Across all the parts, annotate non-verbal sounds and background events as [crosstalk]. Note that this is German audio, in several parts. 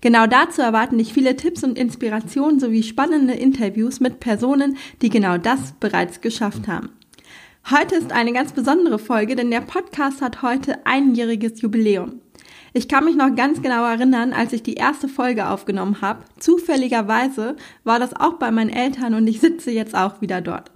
Genau dazu erwarten dich viele Tipps und Inspirationen sowie spannende Interviews mit Personen, die genau das bereits geschafft haben. Heute ist eine ganz besondere Folge, denn der Podcast hat heute einjähriges Jubiläum. Ich kann mich noch ganz genau erinnern, als ich die erste Folge aufgenommen habe. Zufälligerweise war das auch bei meinen Eltern und ich sitze jetzt auch wieder dort.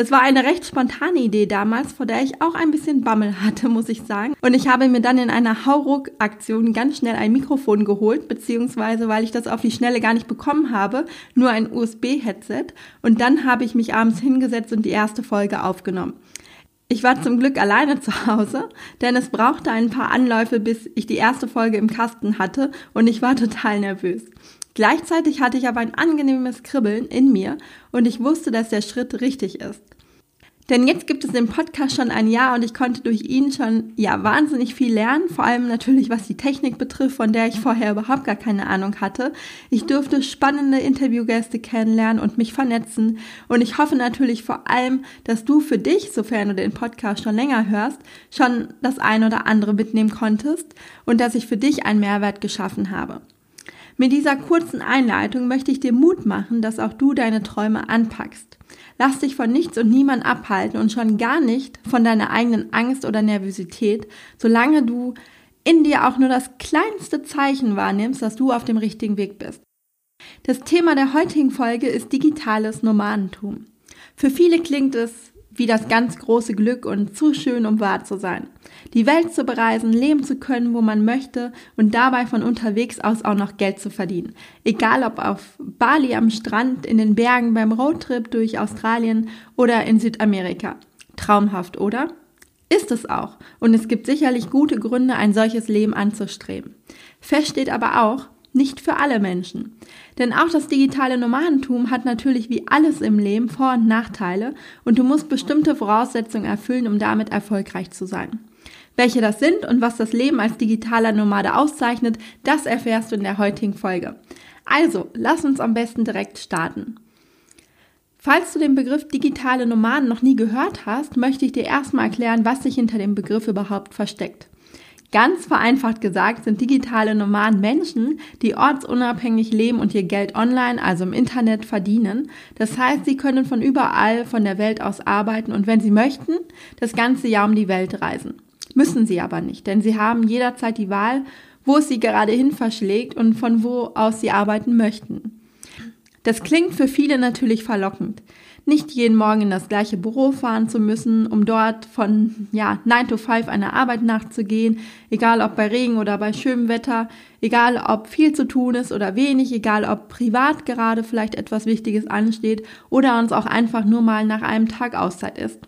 Das war eine recht spontane Idee damals, vor der ich auch ein bisschen Bammel hatte, muss ich sagen. Und ich habe mir dann in einer Hauruck-Aktion ganz schnell ein Mikrofon geholt, beziehungsweise weil ich das auf die Schnelle gar nicht bekommen habe, nur ein USB-Headset. Und dann habe ich mich abends hingesetzt und die erste Folge aufgenommen. Ich war zum Glück alleine zu Hause, denn es brauchte ein paar Anläufe, bis ich die erste Folge im Kasten hatte und ich war total nervös. Gleichzeitig hatte ich aber ein angenehmes Kribbeln in mir und ich wusste, dass der Schritt richtig ist. Denn jetzt gibt es den Podcast schon ein Jahr und ich konnte durch ihn schon, ja, wahnsinnig viel lernen. Vor allem natürlich, was die Technik betrifft, von der ich vorher überhaupt gar keine Ahnung hatte. Ich durfte spannende Interviewgäste kennenlernen und mich vernetzen. Und ich hoffe natürlich vor allem, dass du für dich, sofern du den Podcast schon länger hörst, schon das ein oder andere mitnehmen konntest und dass ich für dich einen Mehrwert geschaffen habe. Mit dieser kurzen Einleitung möchte ich dir Mut machen, dass auch du deine Träume anpackst. Lass dich von nichts und niemand abhalten und schon gar nicht von deiner eigenen Angst oder Nervosität, solange du in dir auch nur das kleinste Zeichen wahrnimmst, dass du auf dem richtigen Weg bist. Das Thema der heutigen Folge ist digitales Nomadentum. Für viele klingt es wie das ganz große Glück und zu schön, um wahr zu sein. Die Welt zu bereisen, leben zu können, wo man möchte und dabei von unterwegs aus auch noch Geld zu verdienen. Egal ob auf Bali am Strand, in den Bergen beim Roadtrip durch Australien oder in Südamerika. Traumhaft, oder? Ist es auch. Und es gibt sicherlich gute Gründe, ein solches Leben anzustreben. Fest steht aber auch, nicht für alle Menschen. Denn auch das digitale Nomadentum hat natürlich wie alles im Leben Vor- und Nachteile und du musst bestimmte Voraussetzungen erfüllen, um damit erfolgreich zu sein. Welche das sind und was das Leben als digitaler Nomade auszeichnet, das erfährst du in der heutigen Folge. Also, lass uns am besten direkt starten. Falls du den Begriff digitale Nomaden noch nie gehört hast, möchte ich dir erstmal erklären, was sich hinter dem Begriff überhaupt versteckt. Ganz vereinfacht gesagt sind digitale Nomaden Menschen, die ortsunabhängig leben und ihr Geld online, also im Internet, verdienen. Das heißt, sie können von überall von der Welt aus arbeiten und wenn sie möchten, das ganze Jahr um die Welt reisen. Müssen sie aber nicht, denn sie haben jederzeit die Wahl, wo es sie gerade hin verschlägt und von wo aus sie arbeiten möchten. Das klingt für viele natürlich verlockend nicht jeden Morgen in das gleiche Büro fahren zu müssen, um dort von ja, 9 to 5 einer Arbeit nachzugehen, egal ob bei Regen oder bei schönem Wetter, egal ob viel zu tun ist oder wenig, egal ob privat gerade vielleicht etwas Wichtiges ansteht oder uns auch einfach nur mal nach einem Tag Auszeit ist.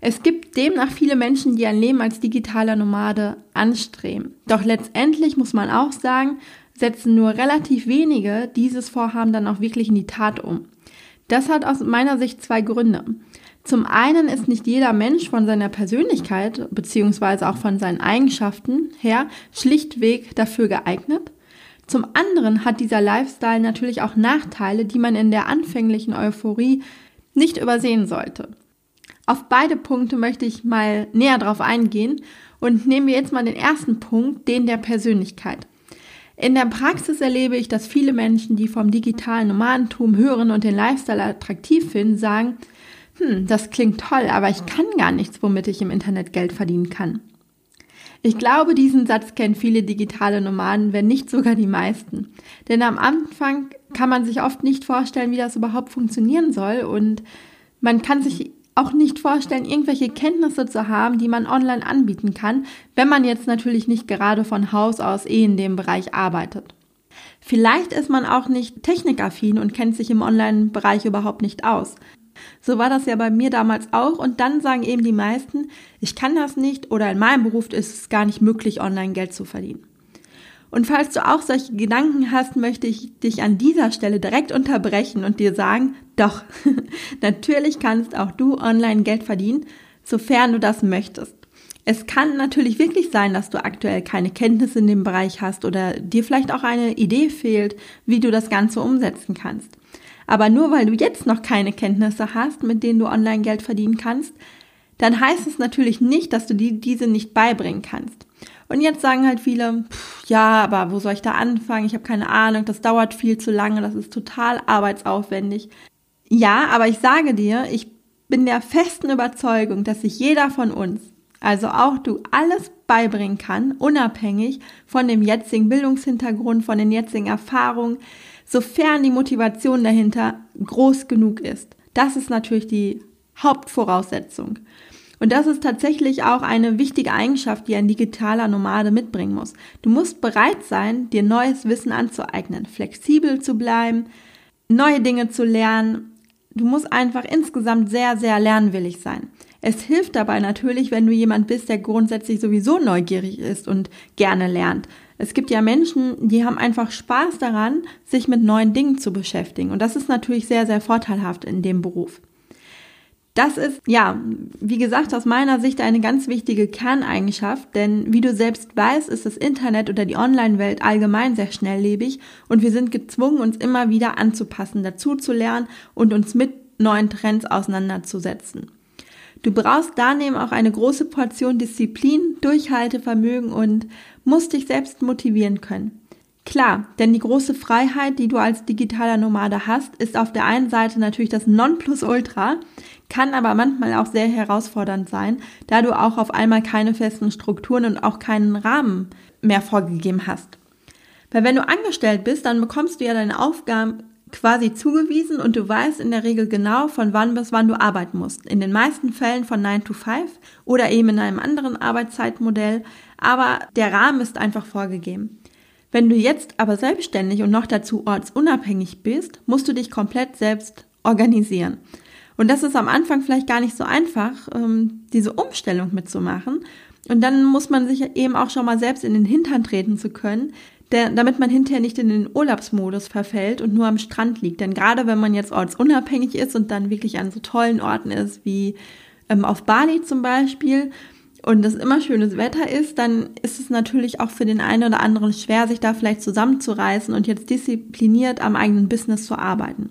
Es gibt demnach viele Menschen, die ein Leben als digitaler Nomade anstreben. Doch letztendlich muss man auch sagen, setzen nur relativ wenige dieses Vorhaben dann auch wirklich in die Tat um. Das hat aus meiner Sicht zwei Gründe. Zum einen ist nicht jeder Mensch von seiner Persönlichkeit beziehungsweise auch von seinen Eigenschaften her schlichtweg dafür geeignet. Zum anderen hat dieser Lifestyle natürlich auch Nachteile, die man in der anfänglichen Euphorie nicht übersehen sollte. Auf beide Punkte möchte ich mal näher drauf eingehen und nehmen wir jetzt mal den ersten Punkt, den der Persönlichkeit. In der Praxis erlebe ich, dass viele Menschen, die vom digitalen Nomadentum hören und den Lifestyle attraktiv finden, sagen, hm, das klingt toll, aber ich kann gar nichts, womit ich im Internet Geld verdienen kann. Ich glaube, diesen Satz kennen viele digitale Nomaden, wenn nicht sogar die meisten. Denn am Anfang kann man sich oft nicht vorstellen, wie das überhaupt funktionieren soll und man kann sich auch nicht vorstellen, irgendwelche Kenntnisse zu haben, die man online anbieten kann, wenn man jetzt natürlich nicht gerade von Haus aus eh in dem Bereich arbeitet. Vielleicht ist man auch nicht technikaffin und kennt sich im Online-Bereich überhaupt nicht aus. So war das ja bei mir damals auch und dann sagen eben die meisten, ich kann das nicht oder in meinem Beruf ist es gar nicht möglich, online Geld zu verdienen. Und falls du auch solche Gedanken hast, möchte ich dich an dieser Stelle direkt unterbrechen und dir sagen, doch, [laughs] natürlich kannst auch du online Geld verdienen, sofern du das möchtest. Es kann natürlich wirklich sein, dass du aktuell keine Kenntnisse in dem Bereich hast oder dir vielleicht auch eine Idee fehlt, wie du das Ganze umsetzen kannst. Aber nur weil du jetzt noch keine Kenntnisse hast, mit denen du online Geld verdienen kannst, dann heißt es natürlich nicht, dass du die, diese nicht beibringen kannst. Und jetzt sagen halt viele, pff, ja, aber wo soll ich da anfangen? Ich habe keine Ahnung, das dauert viel zu lange, das ist total arbeitsaufwendig. Ja, aber ich sage dir, ich bin der festen Überzeugung, dass sich jeder von uns, also auch du, alles beibringen kann, unabhängig von dem jetzigen Bildungshintergrund, von den jetzigen Erfahrungen, sofern die Motivation dahinter groß genug ist. Das ist natürlich die Hauptvoraussetzung. Und das ist tatsächlich auch eine wichtige Eigenschaft, die ein digitaler Nomade mitbringen muss. Du musst bereit sein, dir neues Wissen anzueignen, flexibel zu bleiben, neue Dinge zu lernen. Du musst einfach insgesamt sehr, sehr lernwillig sein. Es hilft dabei natürlich, wenn du jemand bist, der grundsätzlich sowieso neugierig ist und gerne lernt. Es gibt ja Menschen, die haben einfach Spaß daran, sich mit neuen Dingen zu beschäftigen. Und das ist natürlich sehr, sehr vorteilhaft in dem Beruf. Das ist, ja, wie gesagt, aus meiner Sicht eine ganz wichtige Kerneigenschaft, denn wie du selbst weißt, ist das Internet oder die Online-Welt allgemein sehr schnelllebig und wir sind gezwungen, uns immer wieder anzupassen, dazu zu lernen und uns mit neuen Trends auseinanderzusetzen. Du brauchst daneben auch eine große Portion Disziplin, Durchhaltevermögen und musst dich selbst motivieren können. Klar, denn die große Freiheit, die du als digitaler Nomade hast, ist auf der einen Seite natürlich das Nonplusultra, kann aber manchmal auch sehr herausfordernd sein, da du auch auf einmal keine festen Strukturen und auch keinen Rahmen mehr vorgegeben hast. Weil wenn du angestellt bist, dann bekommst du ja deine Aufgaben quasi zugewiesen und du weißt in der Regel genau, von wann bis wann du arbeiten musst. In den meisten Fällen von 9 to 5 oder eben in einem anderen Arbeitszeitmodell, aber der Rahmen ist einfach vorgegeben. Wenn du jetzt aber selbstständig und noch dazu ortsunabhängig bist, musst du dich komplett selbst organisieren. Und das ist am Anfang vielleicht gar nicht so einfach, ähm, diese Umstellung mitzumachen. Und dann muss man sich eben auch schon mal selbst in den Hintern treten zu können, damit man hinterher nicht in den Urlaubsmodus verfällt und nur am Strand liegt. Denn gerade wenn man jetzt ortsunabhängig ist und dann wirklich an so tollen Orten ist wie ähm, auf Bali zum Beispiel und es immer schönes Wetter ist, dann ist es natürlich auch für den einen oder anderen schwer, sich da vielleicht zusammenzureißen und jetzt diszipliniert am eigenen Business zu arbeiten.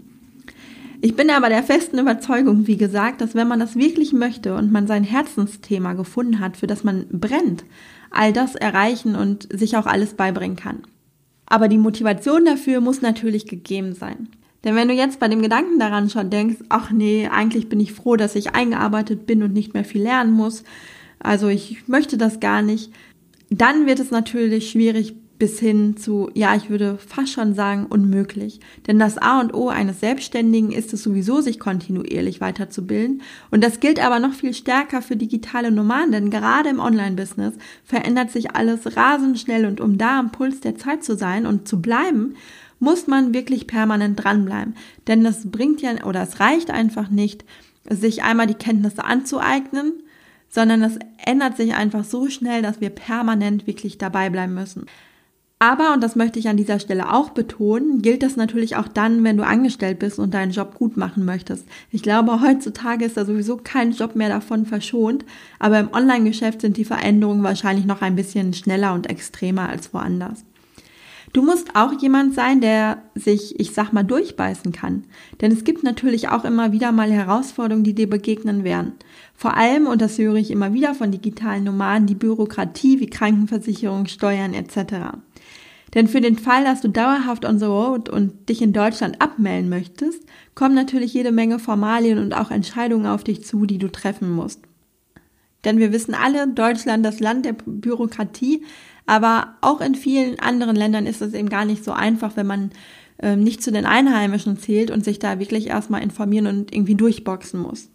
Ich bin aber der festen Überzeugung, wie gesagt, dass wenn man das wirklich möchte und man sein Herzensthema gefunden hat, für das man brennt, all das erreichen und sich auch alles beibringen kann. Aber die Motivation dafür muss natürlich gegeben sein. Denn wenn du jetzt bei dem Gedanken daran schon denkst, ach nee, eigentlich bin ich froh, dass ich eingearbeitet bin und nicht mehr viel lernen muss, also ich möchte das gar nicht, dann wird es natürlich schwierig, bis hin zu, ja, ich würde fast schon sagen, unmöglich. Denn das A und O eines Selbstständigen ist es sowieso, sich kontinuierlich weiterzubilden. Und das gilt aber noch viel stärker für digitale Nomaden, denn gerade im Online-Business verändert sich alles rasend schnell und um da am Puls der Zeit zu sein und zu bleiben, muss man wirklich permanent dranbleiben. Denn das bringt ja, oder es reicht einfach nicht, sich einmal die Kenntnisse anzueignen, sondern es ändert sich einfach so schnell, dass wir permanent wirklich dabei bleiben müssen. Aber, und das möchte ich an dieser Stelle auch betonen, gilt das natürlich auch dann, wenn du angestellt bist und deinen Job gut machen möchtest. Ich glaube, heutzutage ist da sowieso kein Job mehr davon verschont, aber im Online-Geschäft sind die Veränderungen wahrscheinlich noch ein bisschen schneller und extremer als woanders. Du musst auch jemand sein, der sich, ich sag mal, durchbeißen kann. Denn es gibt natürlich auch immer wieder mal Herausforderungen, die dir begegnen werden. Vor allem, und das höre ich immer wieder von digitalen Nomaden, die Bürokratie wie Krankenversicherung, Steuern etc. Denn für den Fall, dass du dauerhaft on the road und dich in Deutschland abmelden möchtest, kommen natürlich jede Menge Formalien und auch Entscheidungen auf dich zu, die du treffen musst. Denn wir wissen alle, Deutschland das Land der Bürokratie, aber auch in vielen anderen Ländern ist es eben gar nicht so einfach, wenn man äh, nicht zu den Einheimischen zählt und sich da wirklich erstmal informieren und irgendwie durchboxen muss.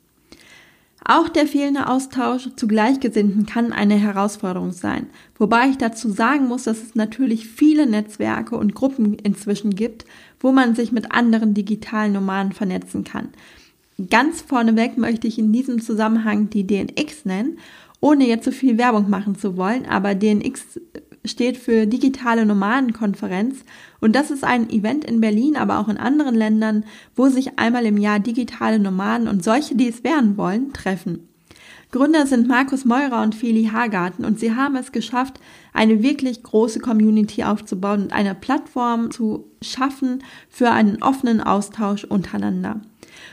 Auch der fehlende Austausch zu Gleichgesinnten kann eine Herausforderung sein, wobei ich dazu sagen muss, dass es natürlich viele Netzwerke und Gruppen inzwischen gibt, wo man sich mit anderen digitalen Nomaden vernetzen kann. Ganz vorneweg möchte ich in diesem Zusammenhang die DNX nennen, ohne jetzt so viel Werbung machen zu wollen, aber DNX steht für Digitale Nomadenkonferenz und das ist ein Event in Berlin, aber auch in anderen Ländern, wo sich einmal im Jahr digitale Nomaden und solche, die es werden wollen, treffen. Gründer sind Markus Meurer und Feli Hagarten und sie haben es geschafft, eine wirklich große Community aufzubauen und eine Plattform zu schaffen für einen offenen Austausch untereinander.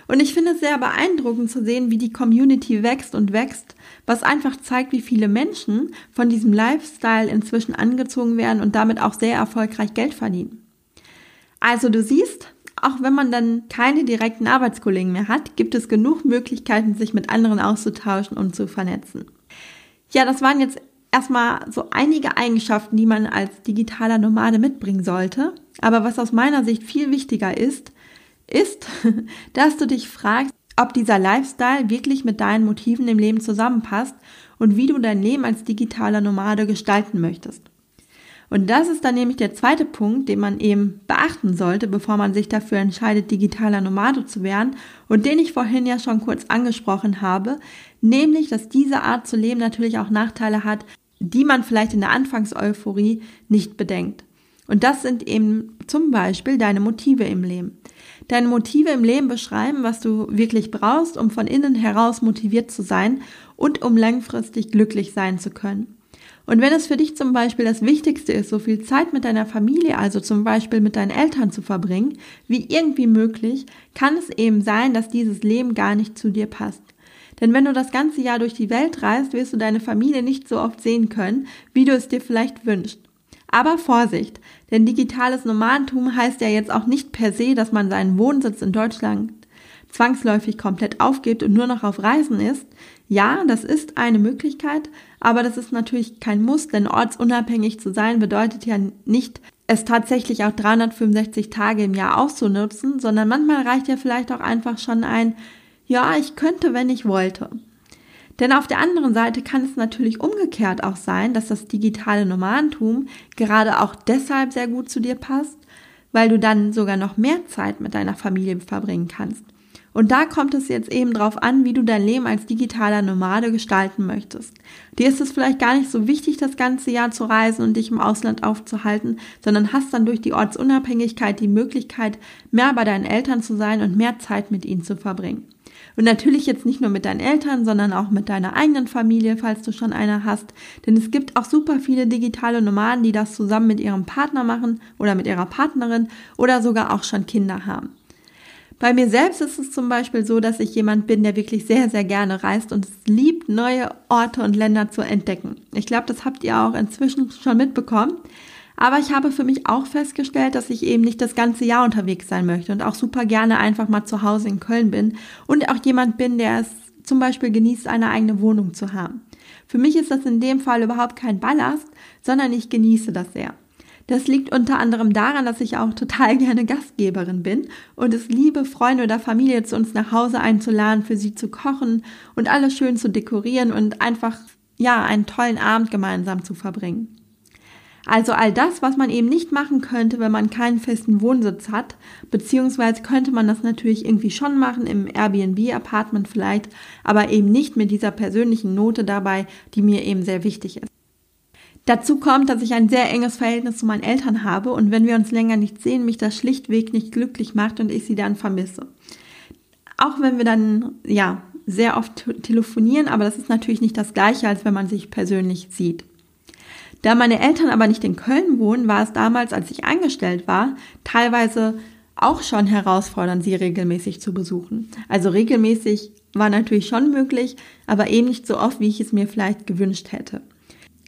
Und ich finde es sehr beeindruckend zu sehen, wie die Community wächst und wächst, was einfach zeigt, wie viele Menschen von diesem Lifestyle inzwischen angezogen werden und damit auch sehr erfolgreich Geld verdienen. Also du siehst, auch wenn man dann keine direkten Arbeitskollegen mehr hat, gibt es genug Möglichkeiten, sich mit anderen auszutauschen und zu vernetzen. Ja, das waren jetzt erstmal so einige Eigenschaften, die man als digitaler Nomade mitbringen sollte. Aber was aus meiner Sicht viel wichtiger ist, ist, [laughs] dass du dich fragst, ob dieser Lifestyle wirklich mit deinen Motiven im Leben zusammenpasst und wie du dein Leben als digitaler Nomade gestalten möchtest. Und das ist dann nämlich der zweite Punkt, den man eben beachten sollte, bevor man sich dafür entscheidet, digitaler Nomade zu werden und den ich vorhin ja schon kurz angesprochen habe, nämlich, dass diese Art zu leben natürlich auch Nachteile hat, die man vielleicht in der Anfangseuphorie nicht bedenkt. Und das sind eben zum Beispiel deine Motive im Leben. Deine Motive im Leben beschreiben, was du wirklich brauchst, um von innen heraus motiviert zu sein und um langfristig glücklich sein zu können. Und wenn es für dich zum Beispiel das Wichtigste ist, so viel Zeit mit deiner Familie, also zum Beispiel mit deinen Eltern zu verbringen, wie irgendwie möglich, kann es eben sein, dass dieses Leben gar nicht zu dir passt. Denn wenn du das ganze Jahr durch die Welt reist, wirst du deine Familie nicht so oft sehen können, wie du es dir vielleicht wünschst. Aber Vorsicht, denn digitales Nomadentum heißt ja jetzt auch nicht per se, dass man seinen Wohnsitz in Deutschland zwangsläufig komplett aufgibt und nur noch auf Reisen ist. Ja, das ist eine Möglichkeit, aber das ist natürlich kein Muss, denn ortsunabhängig zu sein bedeutet ja nicht, es tatsächlich auch 365 Tage im Jahr auszunutzen, sondern manchmal reicht ja vielleicht auch einfach schon ein, ja, ich könnte, wenn ich wollte. Denn auf der anderen Seite kann es natürlich umgekehrt auch sein, dass das digitale Nomadentum gerade auch deshalb sehr gut zu dir passt, weil du dann sogar noch mehr Zeit mit deiner Familie verbringen kannst. Und da kommt es jetzt eben drauf an, wie du dein Leben als digitaler Nomade gestalten möchtest. Dir ist es vielleicht gar nicht so wichtig, das ganze Jahr zu reisen und dich im Ausland aufzuhalten, sondern hast dann durch die Ortsunabhängigkeit die Möglichkeit, mehr bei deinen Eltern zu sein und mehr Zeit mit ihnen zu verbringen. Und natürlich jetzt nicht nur mit deinen Eltern, sondern auch mit deiner eigenen Familie, falls du schon eine hast. Denn es gibt auch super viele digitale Nomaden, die das zusammen mit ihrem Partner machen oder mit ihrer Partnerin oder sogar auch schon Kinder haben. Bei mir selbst ist es zum Beispiel so, dass ich jemand bin, der wirklich sehr, sehr gerne reist und es liebt, neue Orte und Länder zu entdecken. Ich glaube, das habt ihr auch inzwischen schon mitbekommen. Aber ich habe für mich auch festgestellt, dass ich eben nicht das ganze Jahr unterwegs sein möchte und auch super gerne einfach mal zu Hause in Köln bin und auch jemand bin, der es zum Beispiel genießt, eine eigene Wohnung zu haben. Für mich ist das in dem Fall überhaupt kein Ballast, sondern ich genieße das sehr. Das liegt unter anderem daran, dass ich auch total gerne Gastgeberin bin und es liebe, Freunde oder Familie zu uns nach Hause einzuladen, für sie zu kochen und alles schön zu dekorieren und einfach, ja, einen tollen Abend gemeinsam zu verbringen. Also all das, was man eben nicht machen könnte, wenn man keinen festen Wohnsitz hat, beziehungsweise könnte man das natürlich irgendwie schon machen im Airbnb-Apartment vielleicht, aber eben nicht mit dieser persönlichen Note dabei, die mir eben sehr wichtig ist. Dazu kommt, dass ich ein sehr enges Verhältnis zu meinen Eltern habe und wenn wir uns länger nicht sehen, mich das schlichtweg nicht glücklich macht und ich sie dann vermisse. Auch wenn wir dann, ja, sehr oft telefonieren, aber das ist natürlich nicht das gleiche, als wenn man sich persönlich sieht. Da meine Eltern aber nicht in Köln wohnen, war es damals, als ich angestellt war, teilweise auch schon herausfordernd, sie regelmäßig zu besuchen. Also regelmäßig war natürlich schon möglich, aber eben nicht so oft, wie ich es mir vielleicht gewünscht hätte.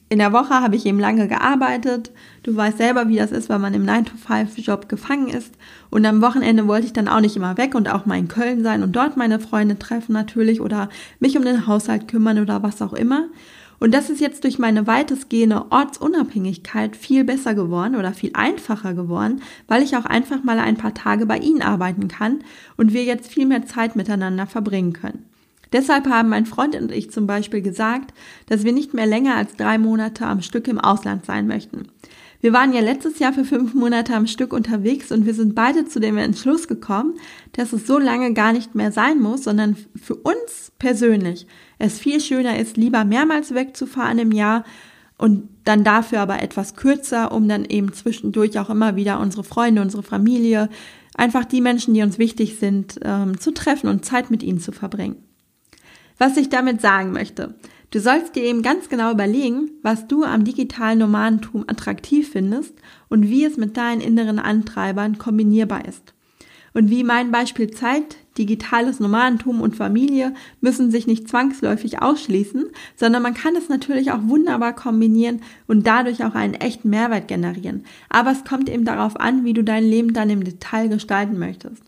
In der Woche habe ich eben lange gearbeitet. Du weißt selber, wie das ist, wenn man im 9-to-5-Job gefangen ist. Und am Wochenende wollte ich dann auch nicht immer weg und auch mal in Köln sein und dort meine Freunde treffen natürlich oder mich um den Haushalt kümmern oder was auch immer. Und das ist jetzt durch meine weitestgehende Ortsunabhängigkeit viel besser geworden oder viel einfacher geworden, weil ich auch einfach mal ein paar Tage bei ihnen arbeiten kann und wir jetzt viel mehr Zeit miteinander verbringen können. Deshalb haben mein Freund und ich zum Beispiel gesagt, dass wir nicht mehr länger als drei Monate am Stück im Ausland sein möchten. Wir waren ja letztes Jahr für fünf Monate am Stück unterwegs und wir sind beide zu dem Entschluss gekommen, dass es so lange gar nicht mehr sein muss, sondern für uns persönlich es viel schöner ist, lieber mehrmals wegzufahren im Jahr, und dann dafür aber etwas kürzer, um dann eben zwischendurch auch immer wieder unsere Freunde, unsere Familie, einfach die Menschen, die uns wichtig sind, ähm, zu treffen und Zeit mit ihnen zu verbringen. Was ich damit sagen möchte, du sollst dir eben ganz genau überlegen, was du am digitalen Nomadentum attraktiv findest und wie es mit deinen inneren Antreibern kombinierbar ist. Und wie mein Beispiel zeigt, digitales Nomadentum und Familie müssen sich nicht zwangsläufig ausschließen, sondern man kann es natürlich auch wunderbar kombinieren und dadurch auch einen echten Mehrwert generieren. Aber es kommt eben darauf an, wie du dein Leben dann im Detail gestalten möchtest.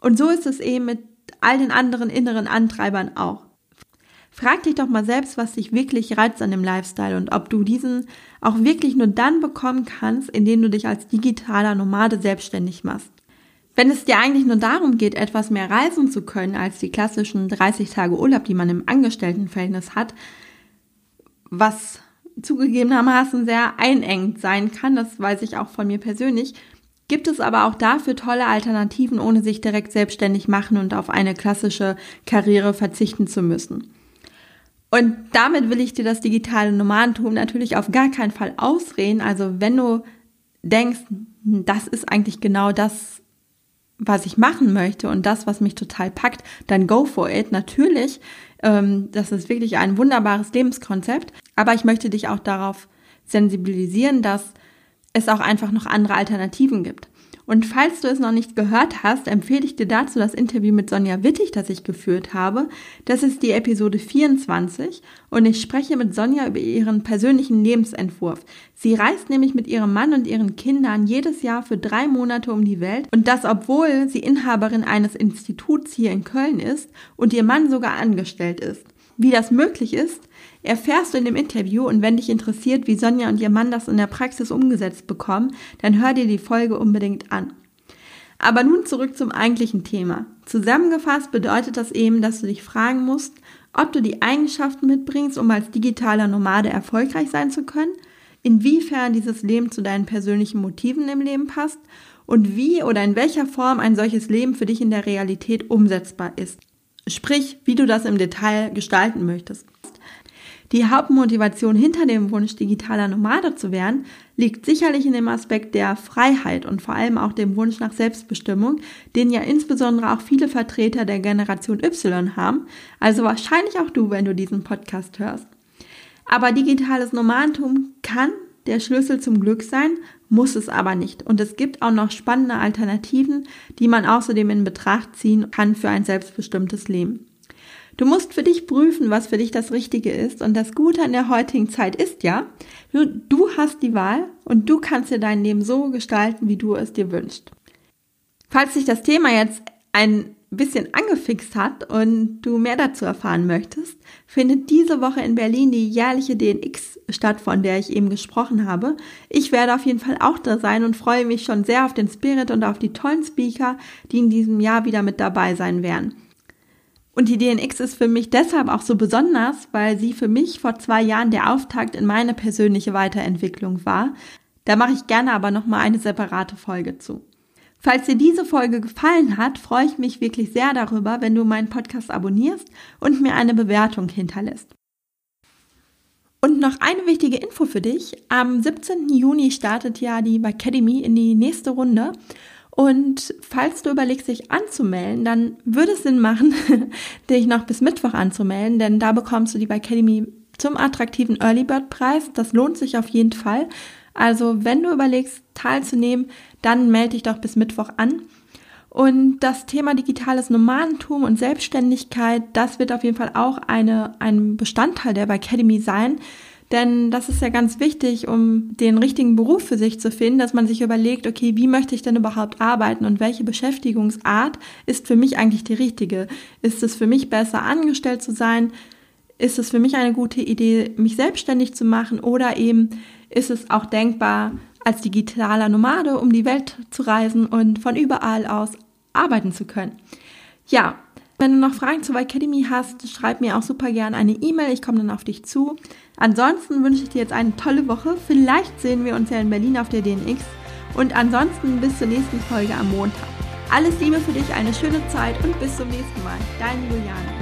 Und so ist es eben mit all den anderen inneren Antreibern auch. Frag dich doch mal selbst, was dich wirklich reizt an dem Lifestyle und ob du diesen auch wirklich nur dann bekommen kannst, indem du dich als digitaler Nomade selbstständig machst. Wenn es dir eigentlich nur darum geht, etwas mehr reisen zu können als die klassischen 30 Tage Urlaub, die man im Angestelltenverhältnis hat, was zugegebenermaßen sehr einengend sein kann, das weiß ich auch von mir persönlich, gibt es aber auch dafür tolle Alternativen, ohne sich direkt selbstständig machen und auf eine klassische Karriere verzichten zu müssen. Und damit will ich dir das digitale Nomadentum natürlich auf gar keinen Fall ausreden. Also wenn du denkst, hm, das ist eigentlich genau das, was ich machen möchte und das, was mich total packt, dann go for it. Natürlich, ähm, das ist wirklich ein wunderbares Lebenskonzept. Aber ich möchte dich auch darauf sensibilisieren, dass es auch einfach noch andere Alternativen gibt. Und falls du es noch nicht gehört hast, empfehle ich dir dazu das Interview mit Sonja Wittig, das ich geführt habe. Das ist die Episode 24 und ich spreche mit Sonja über ihren persönlichen Lebensentwurf. Sie reist nämlich mit ihrem Mann und ihren Kindern jedes Jahr für drei Monate um die Welt und das obwohl sie Inhaberin eines Instituts hier in Köln ist und ihr Mann sogar angestellt ist. Wie das möglich ist, erfährst du in dem Interview und wenn dich interessiert, wie Sonja und ihr Mann das in der Praxis umgesetzt bekommen, dann hör dir die Folge unbedingt an. Aber nun zurück zum eigentlichen Thema. Zusammengefasst bedeutet das eben, dass du dich fragen musst, ob du die Eigenschaften mitbringst, um als digitaler Nomade erfolgreich sein zu können, inwiefern dieses Leben zu deinen persönlichen Motiven im Leben passt und wie oder in welcher Form ein solches Leben für dich in der Realität umsetzbar ist. Sprich, wie du das im Detail gestalten möchtest. Die Hauptmotivation hinter dem Wunsch, digitaler Nomade zu werden, liegt sicherlich in dem Aspekt der Freiheit und vor allem auch dem Wunsch nach Selbstbestimmung, den ja insbesondere auch viele Vertreter der Generation Y haben, also wahrscheinlich auch du, wenn du diesen Podcast hörst. Aber digitales Nomadentum kann der Schlüssel zum Glück sein, muss es aber nicht. Und es gibt auch noch spannende Alternativen, die man außerdem in Betracht ziehen kann für ein selbstbestimmtes Leben. Du musst für dich prüfen, was für dich das Richtige ist. Und das Gute an der heutigen Zeit ist ja, du, hast die Wahl und du kannst dir dein Leben so gestalten, wie du es dir wünschst. Falls dich das Thema jetzt ein bisschen angefixt hat und du mehr dazu erfahren möchtest, findet diese Woche in Berlin die jährliche DNX statt, von der ich eben gesprochen habe. Ich werde auf jeden Fall auch da sein und freue mich schon sehr auf den Spirit und auf die tollen Speaker, die in diesem Jahr wieder mit dabei sein werden. Und die DNX ist für mich deshalb auch so besonders, weil sie für mich vor zwei Jahren der Auftakt in meine persönliche Weiterentwicklung war. Da mache ich gerne aber nochmal eine separate Folge zu. Falls dir diese Folge gefallen hat, freue ich mich wirklich sehr darüber, wenn du meinen Podcast abonnierst und mir eine Bewertung hinterlässt. Und noch eine wichtige Info für dich. Am 17. Juni startet ja die Academy in die nächste Runde. Und falls du überlegst, dich anzumelden, dann würde es Sinn machen, [laughs] dich noch bis Mittwoch anzumelden, denn da bekommst du die Academy zum attraktiven Early Bird Preis. Das lohnt sich auf jeden Fall. Also wenn du überlegst, teilzunehmen, dann melde dich doch bis Mittwoch an. Und das Thema digitales Nomadentum und Selbstständigkeit, das wird auf jeden Fall auch eine, ein Bestandteil der Academy sein. Denn das ist ja ganz wichtig, um den richtigen Beruf für sich zu finden, dass man sich überlegt, okay, wie möchte ich denn überhaupt arbeiten und welche Beschäftigungsart ist für mich eigentlich die richtige? Ist es für mich besser, angestellt zu sein? Ist es für mich eine gute Idee, mich selbstständig zu machen? Oder eben ist es auch denkbar, als digitaler Nomade um die Welt zu reisen und von überall aus arbeiten zu können. Ja, wenn du noch Fragen zur Academy hast, schreib mir auch super gerne eine E-Mail. Ich komme dann auf dich zu. Ansonsten wünsche ich dir jetzt eine tolle Woche. Vielleicht sehen wir uns ja in Berlin auf der DNX. Und ansonsten bis zur nächsten Folge am Montag. Alles Liebe für dich, eine schöne Zeit und bis zum nächsten Mal. Deine Juliane.